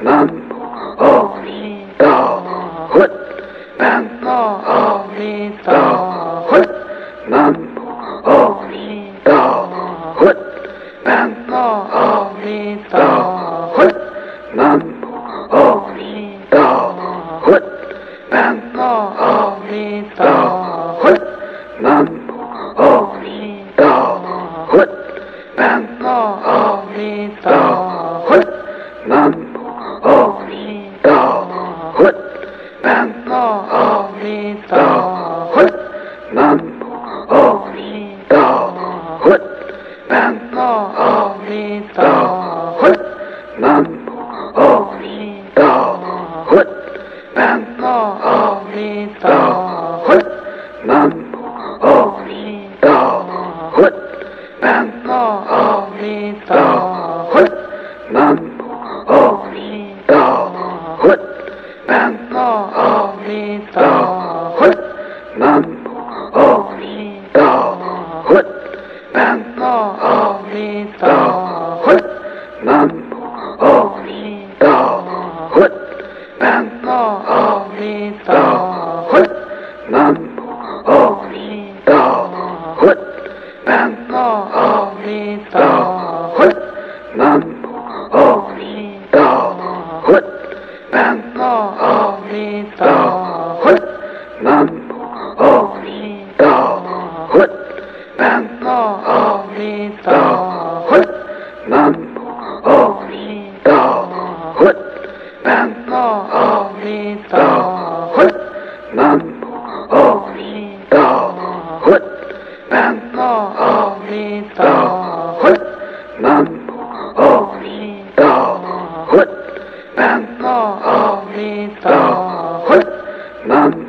None. Namaste. Namaste.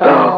Oh,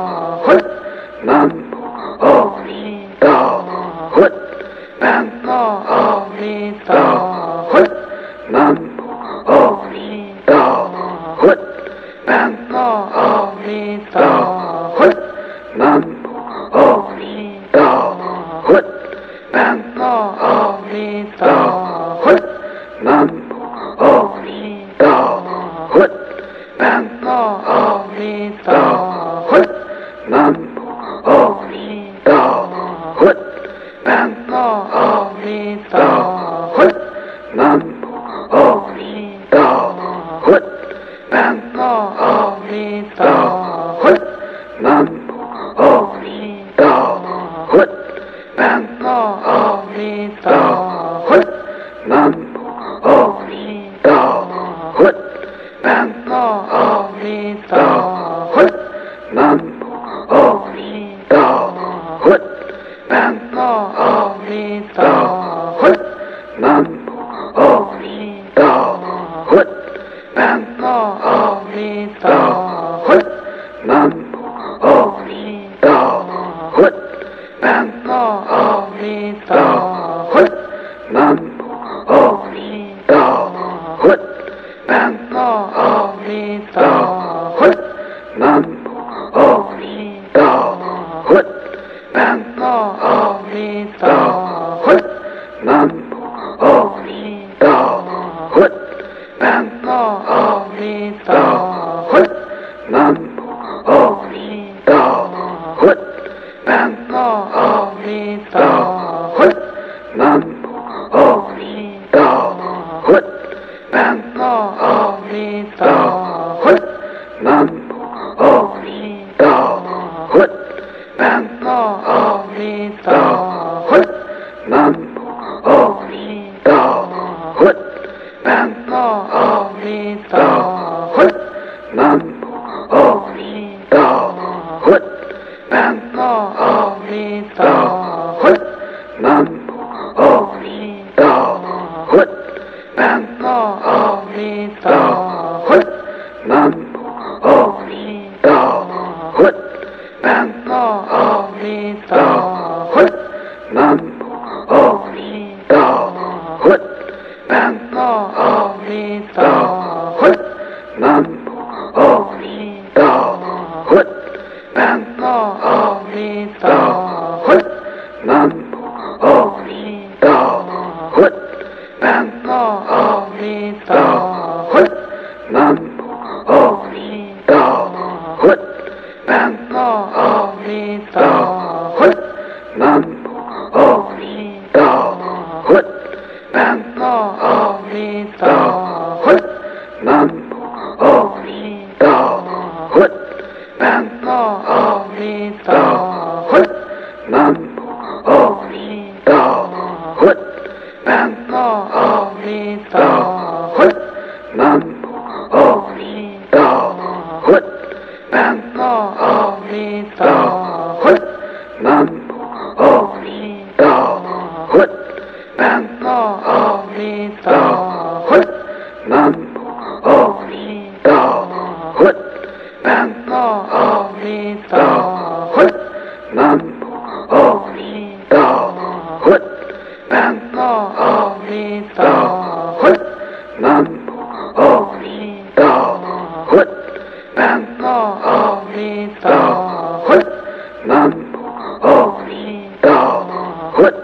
Good.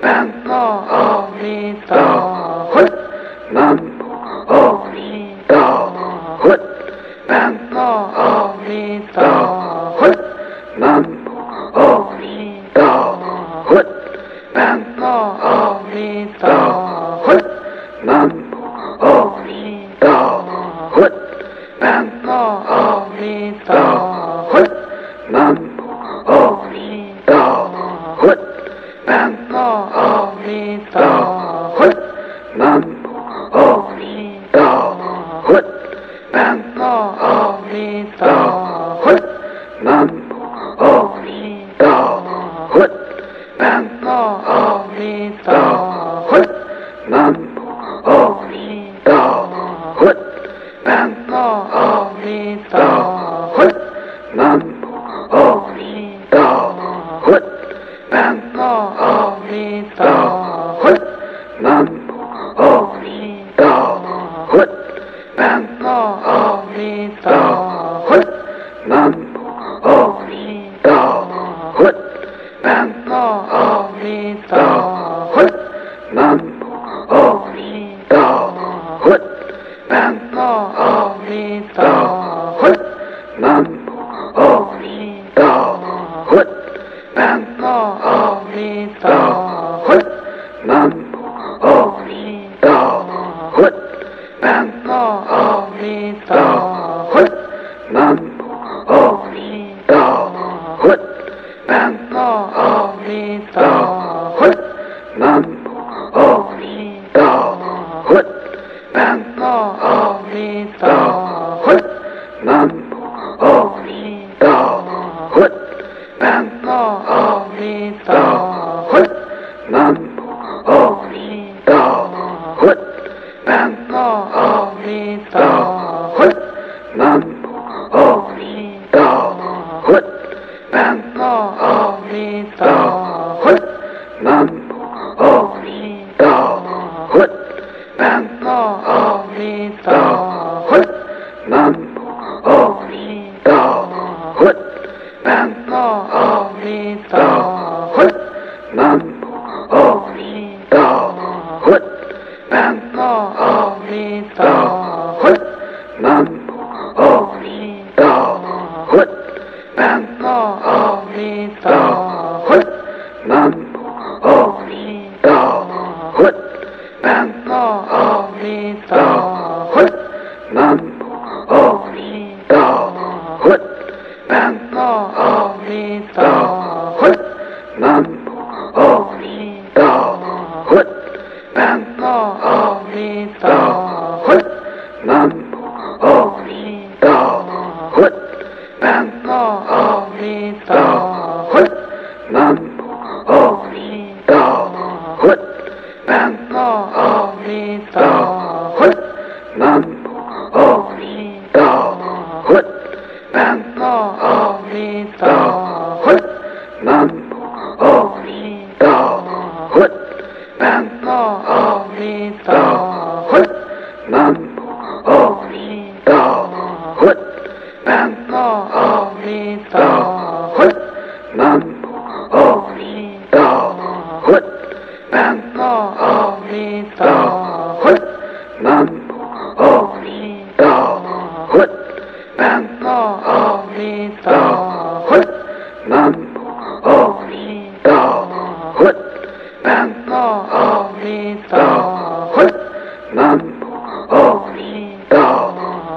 Bam.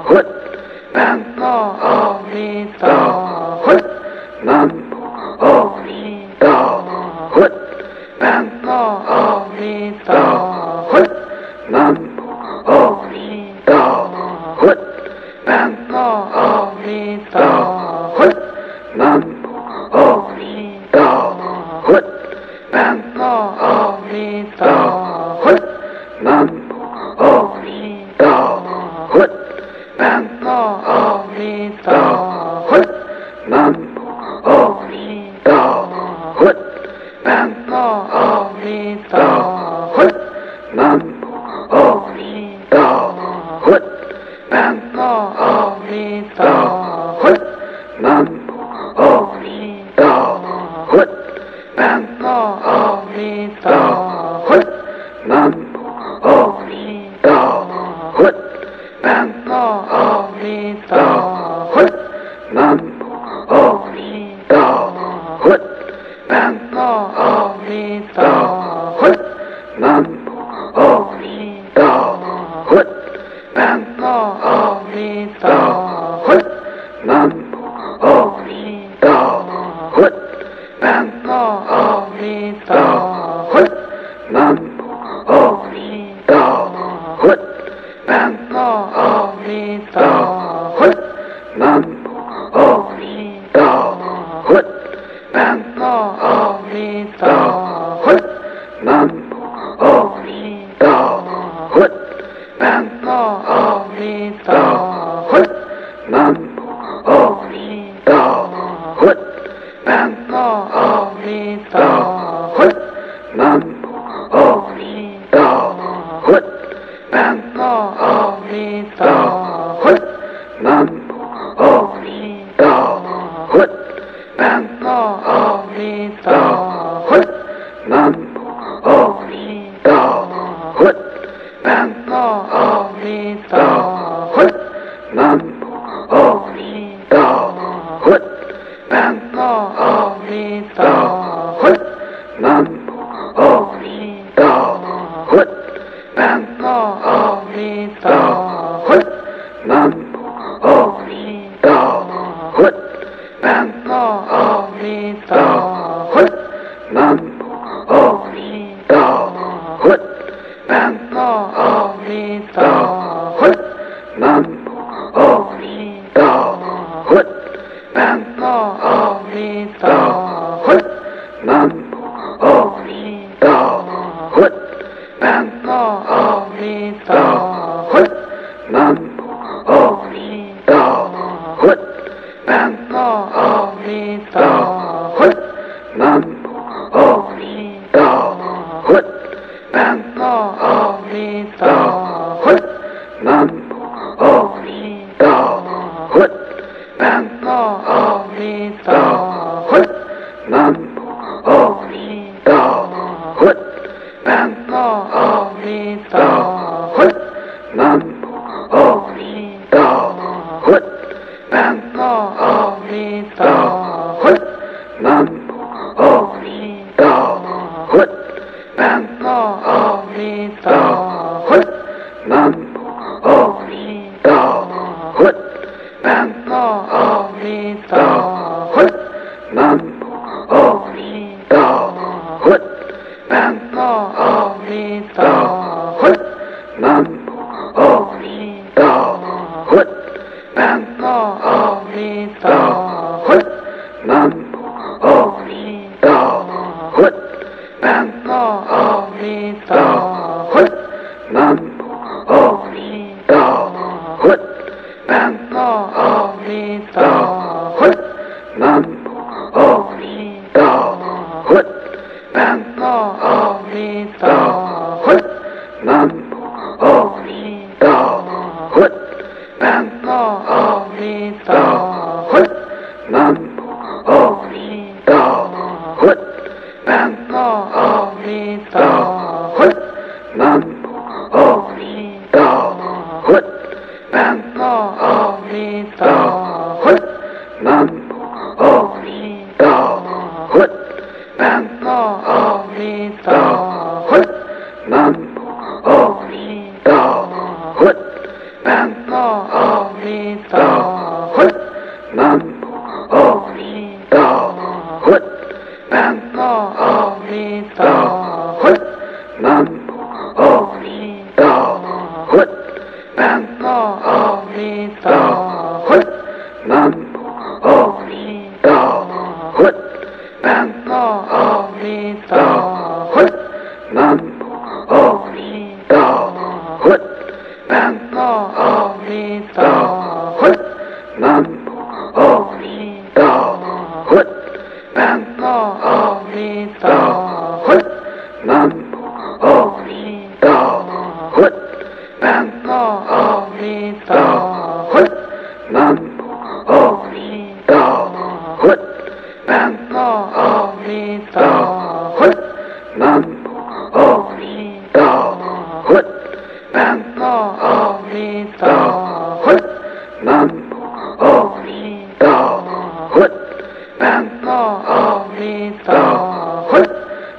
what?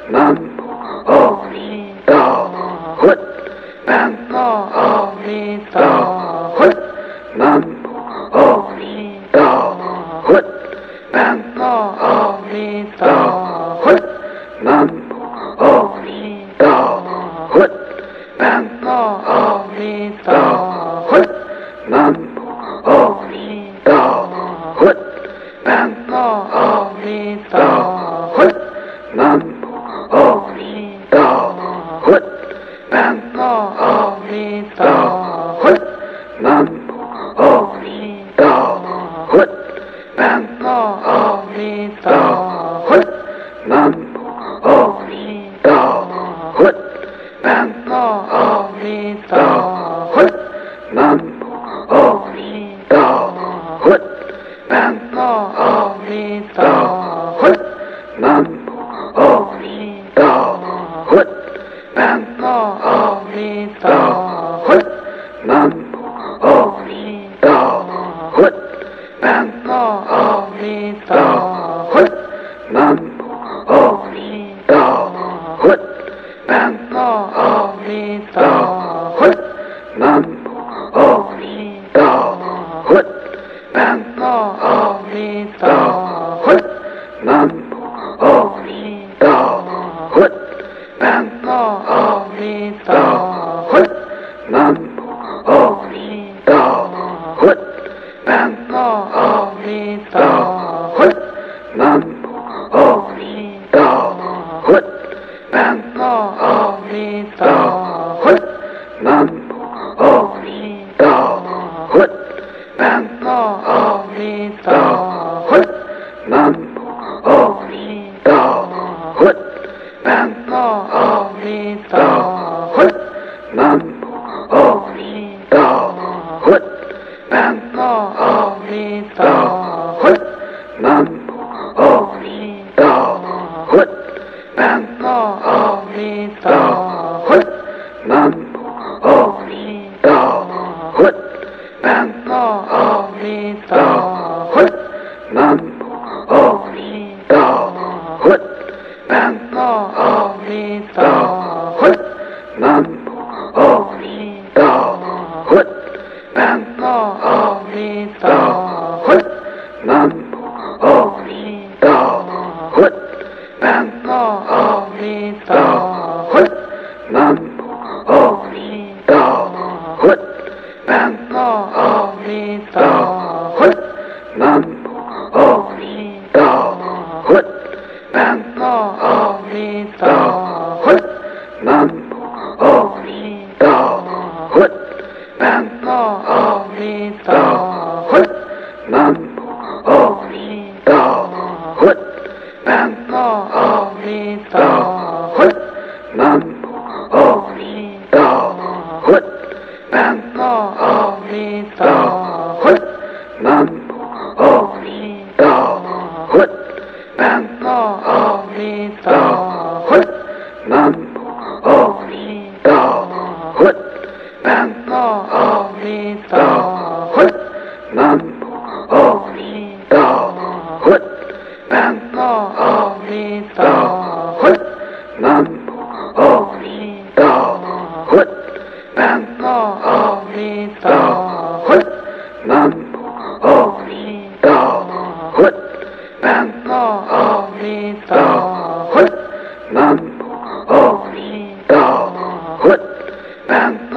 None.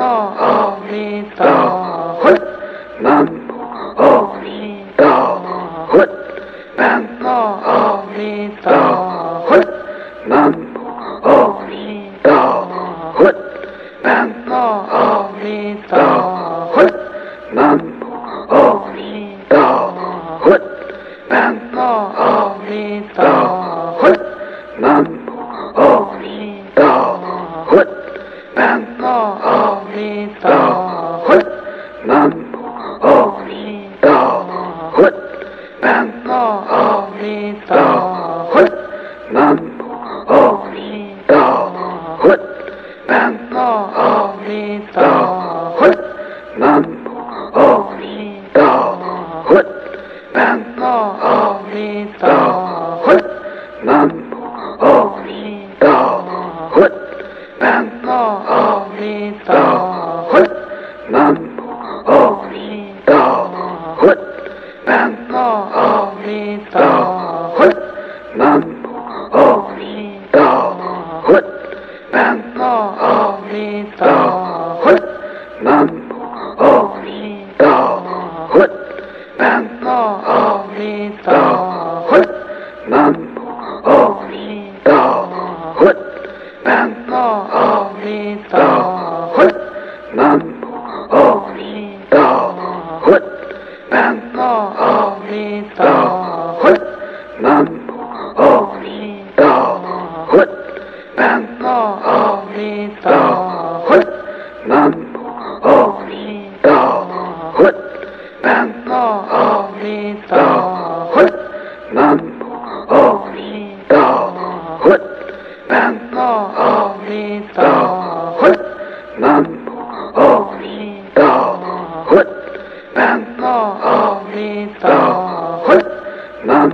آمیتا من 南无阿弥陀佛。南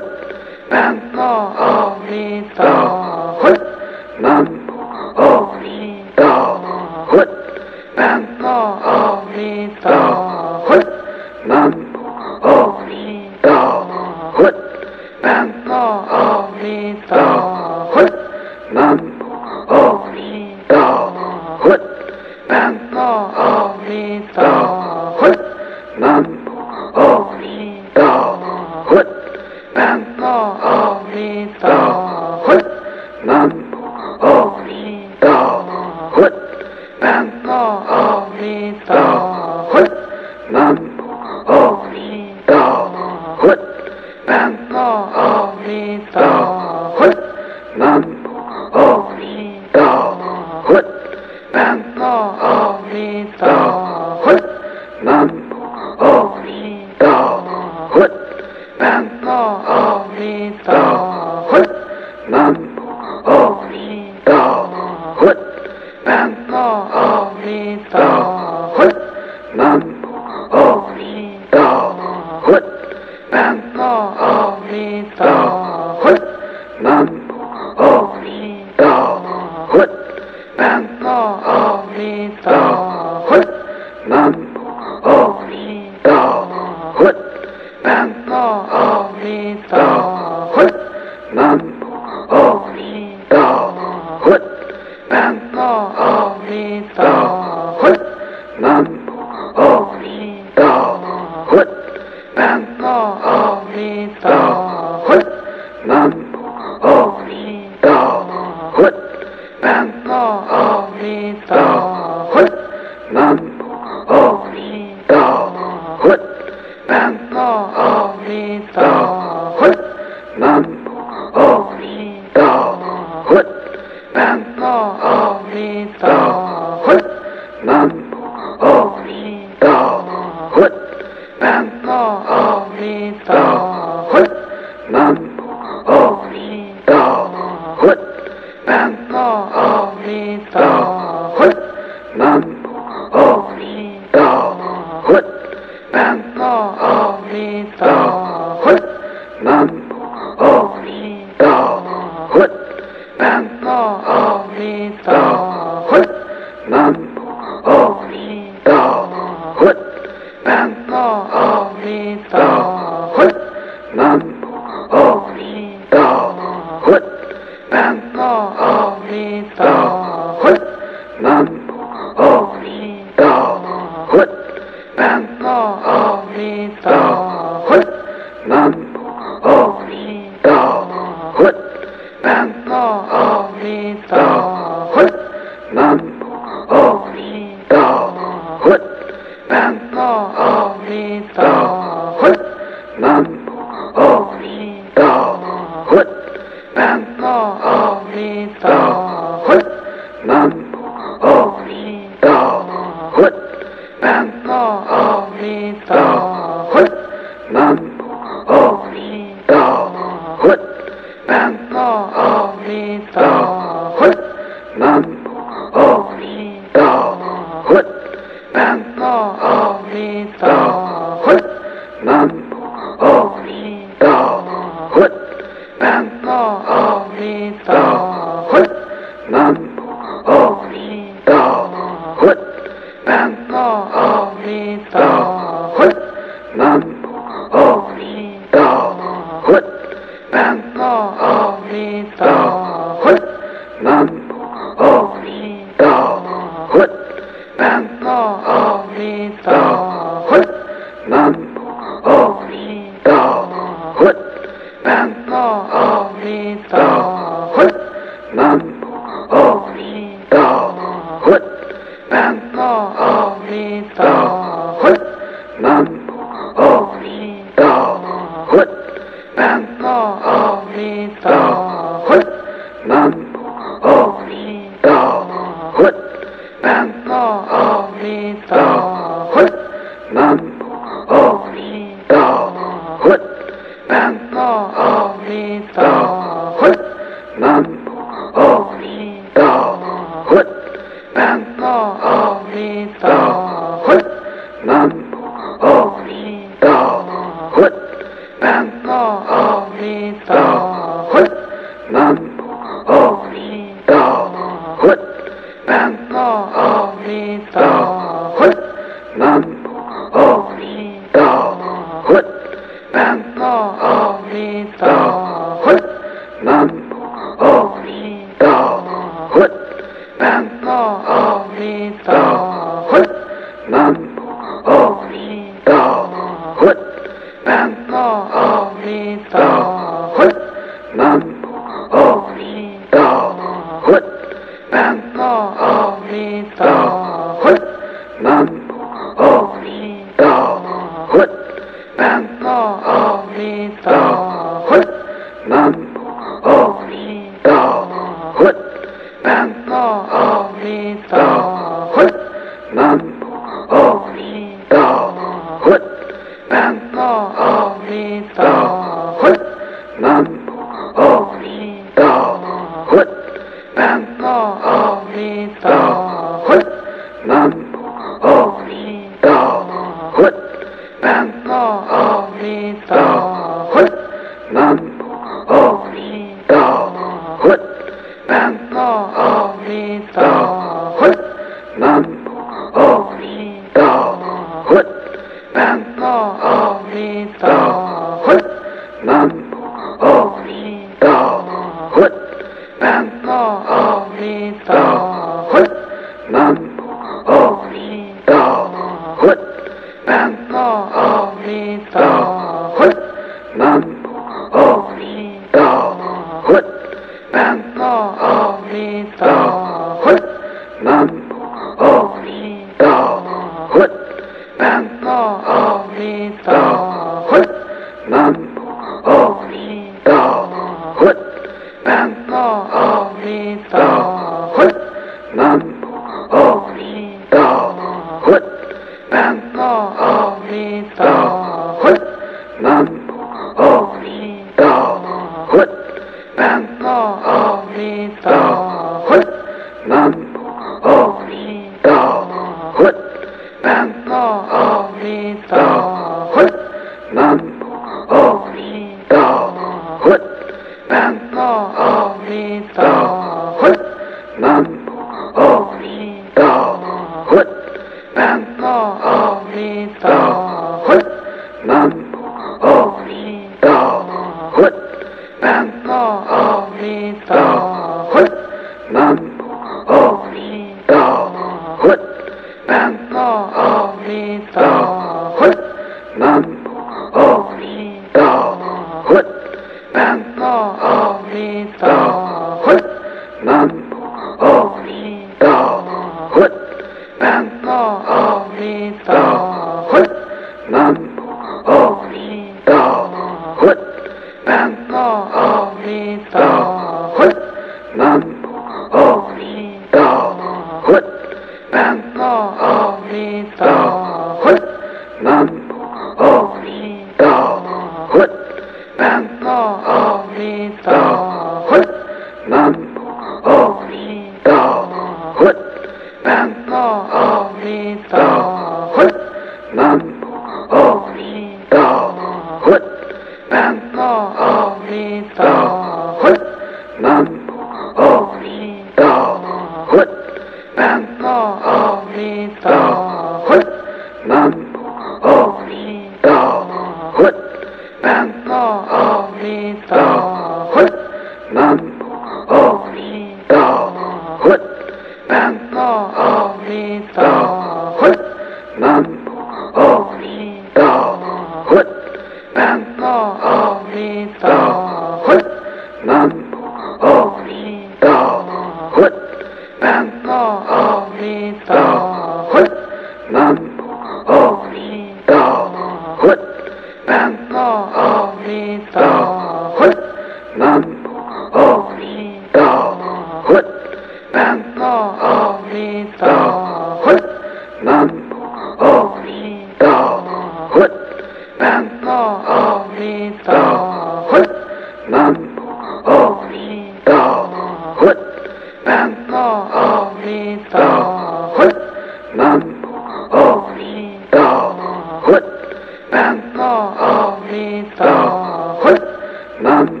None.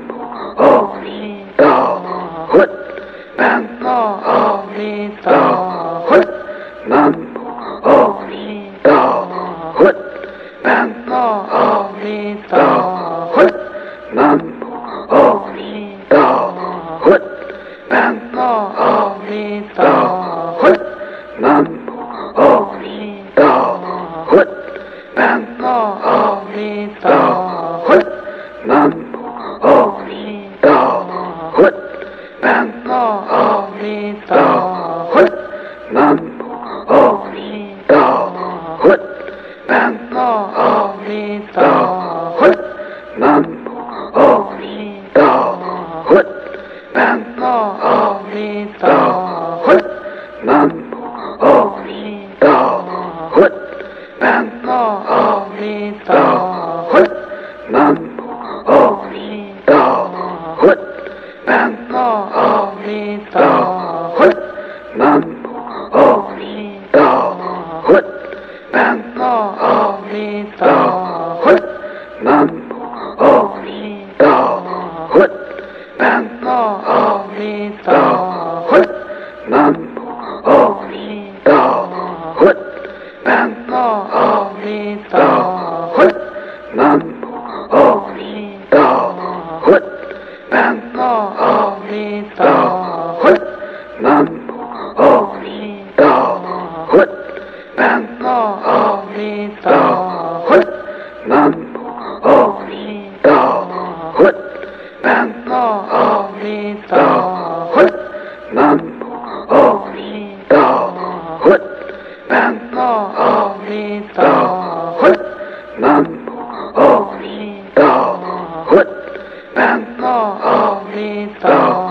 你走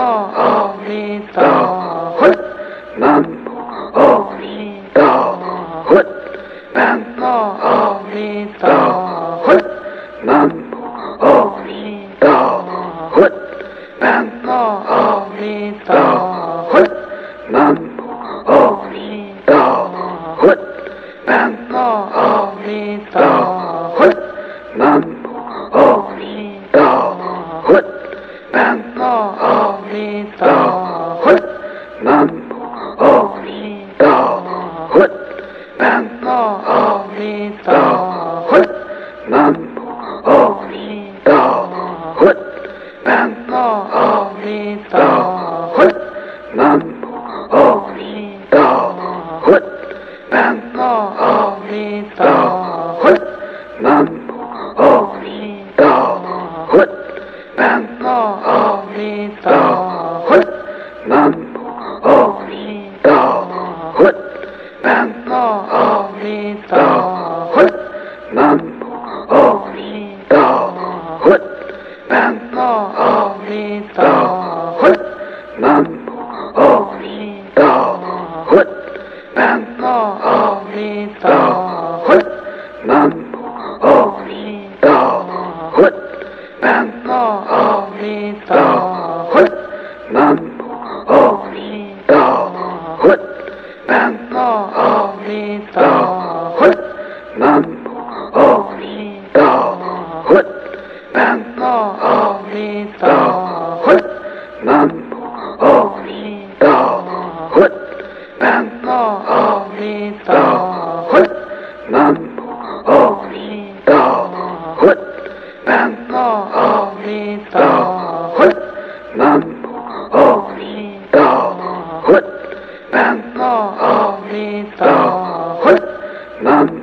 南无阿弥陀南无阿弥陀佛，南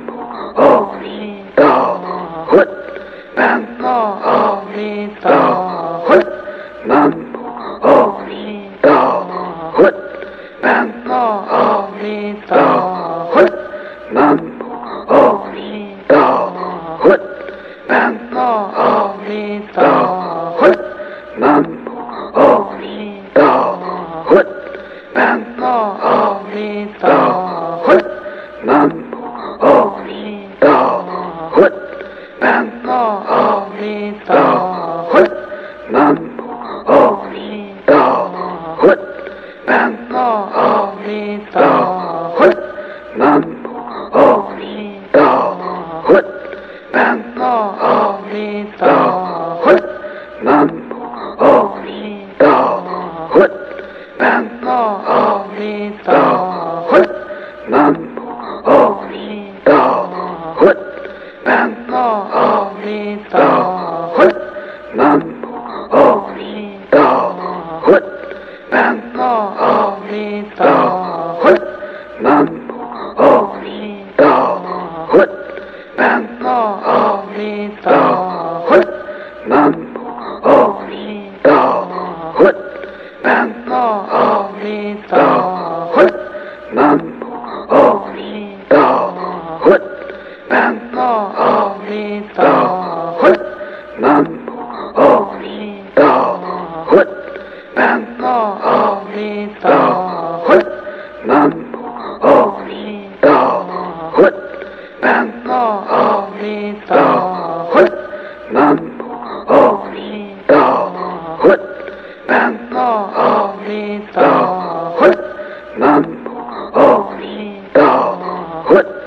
What?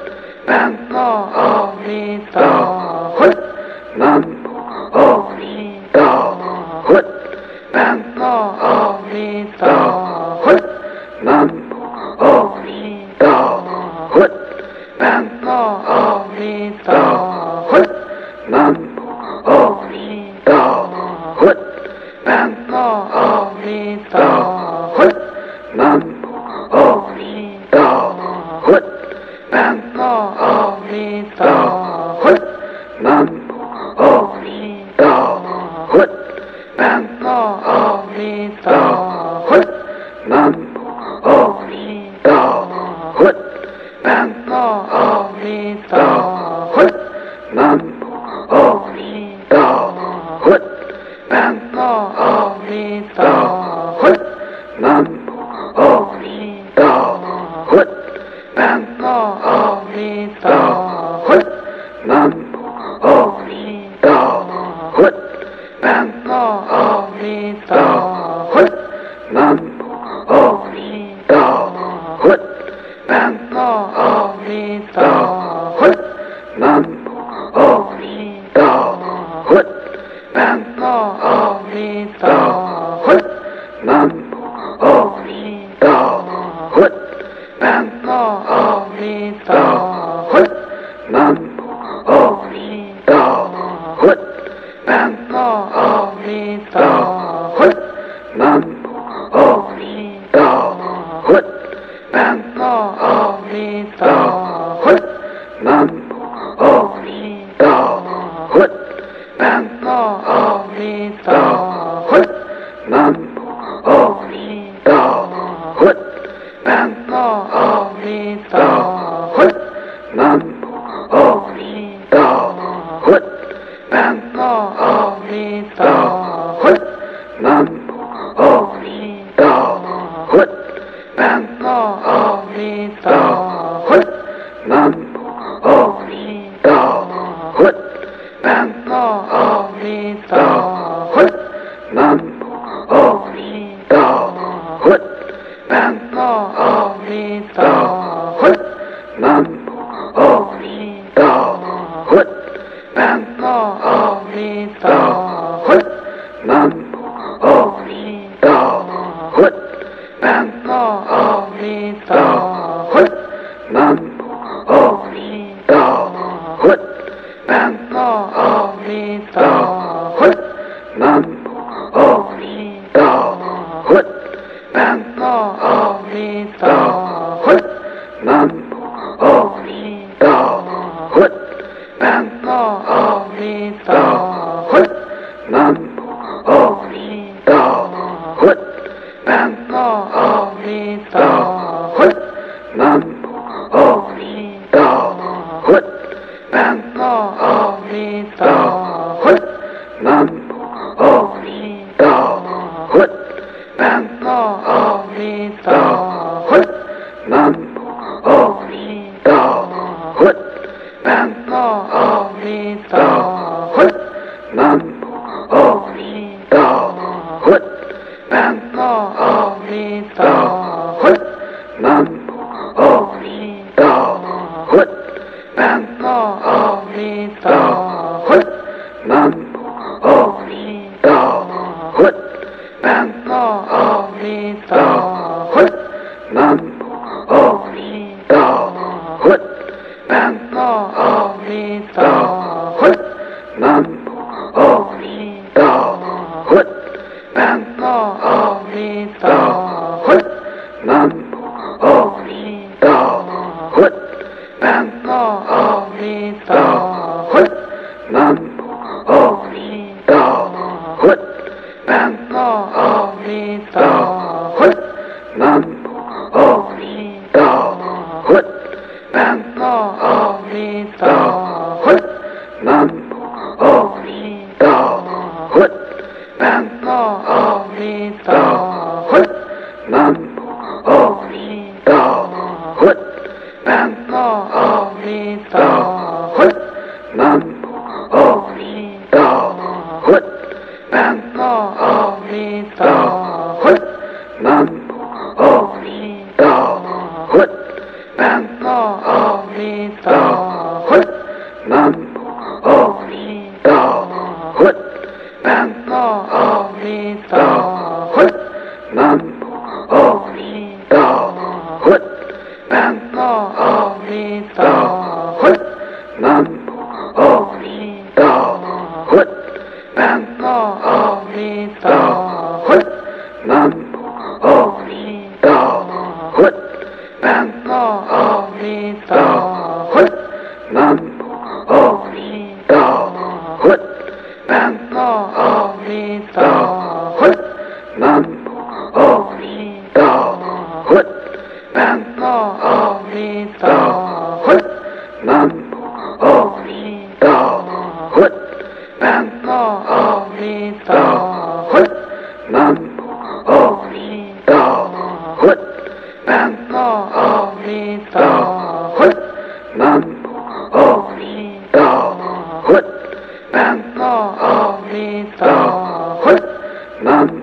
Oh. None.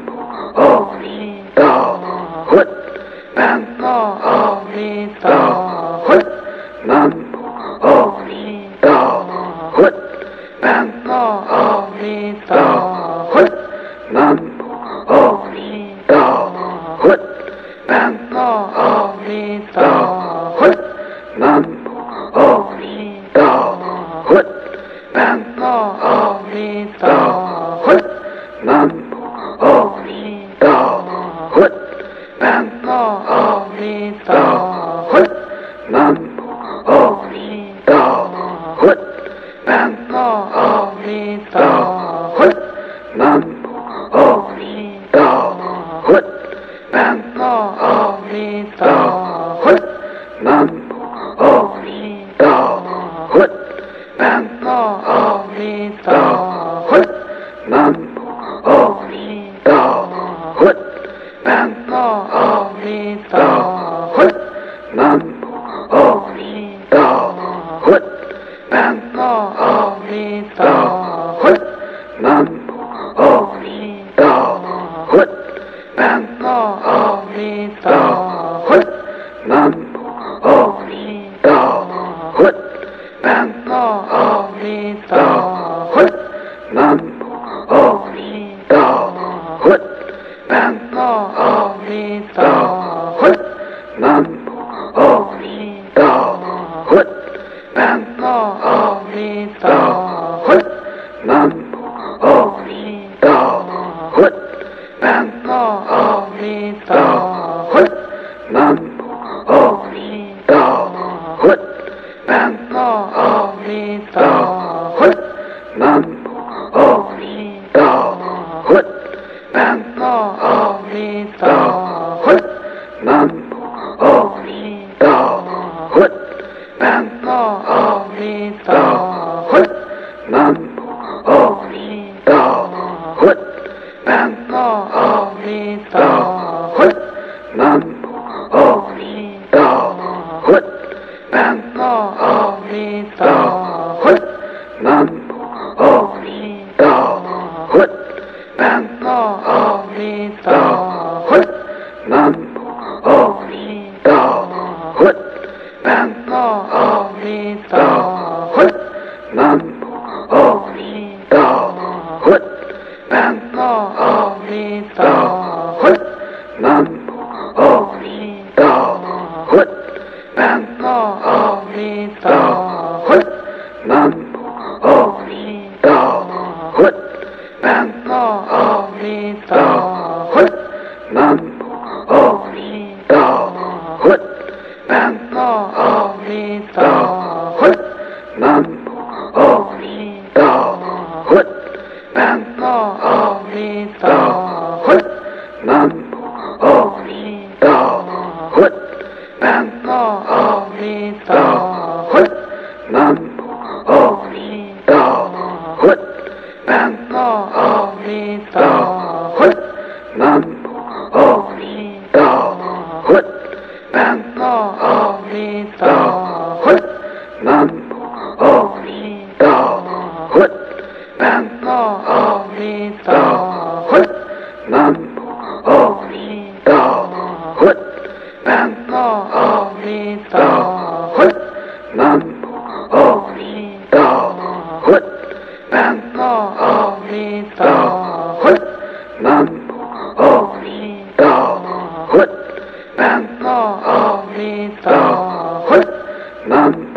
none.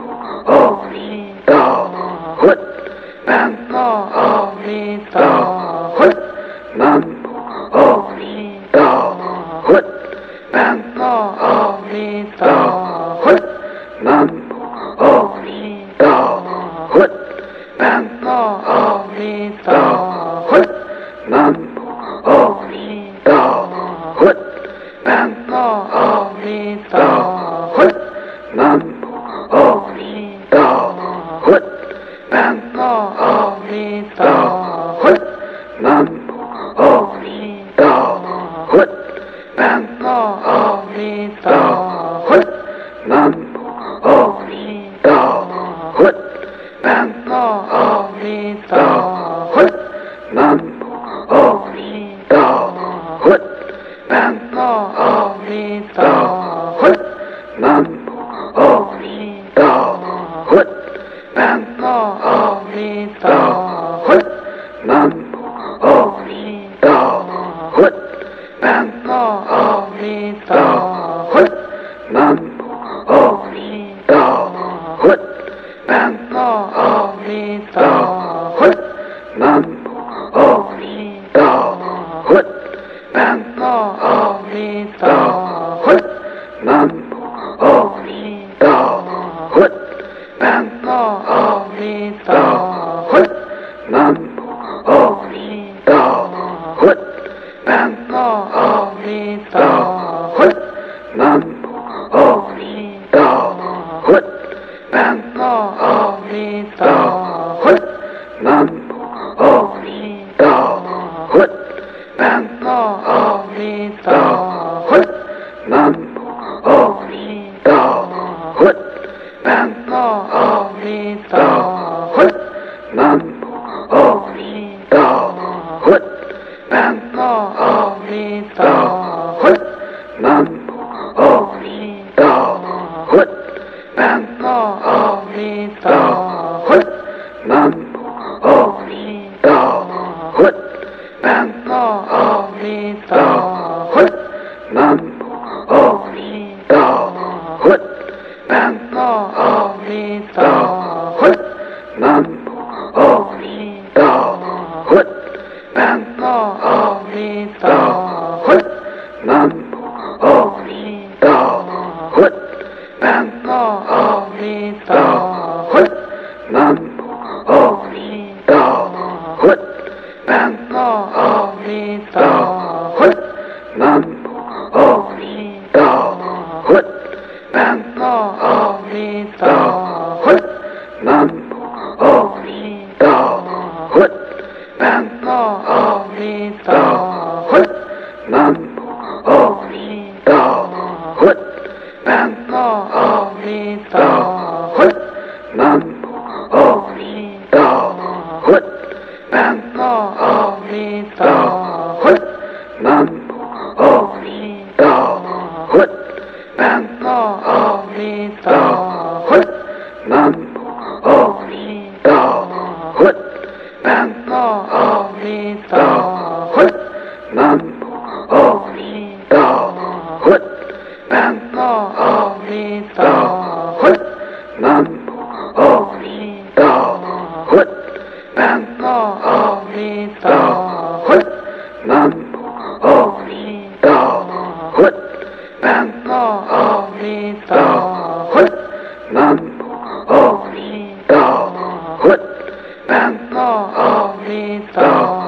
Santo, Vito.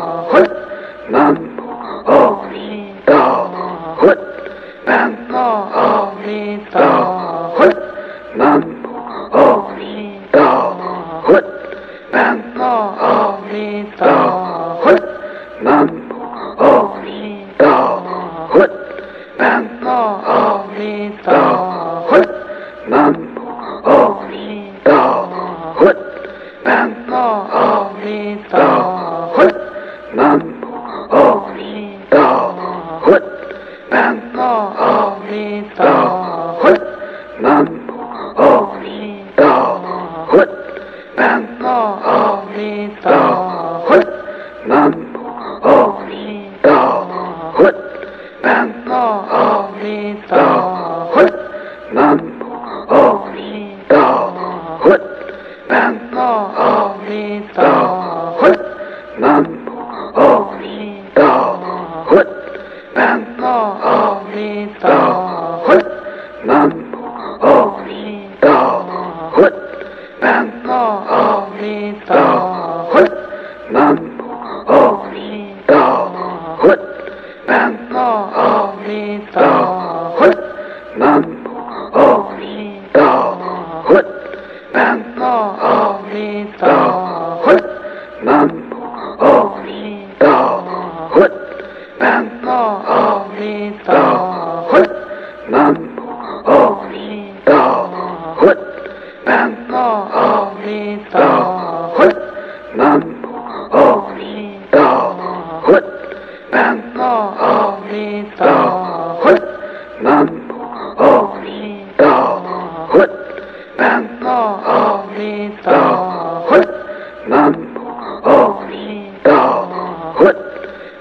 我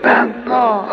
办啊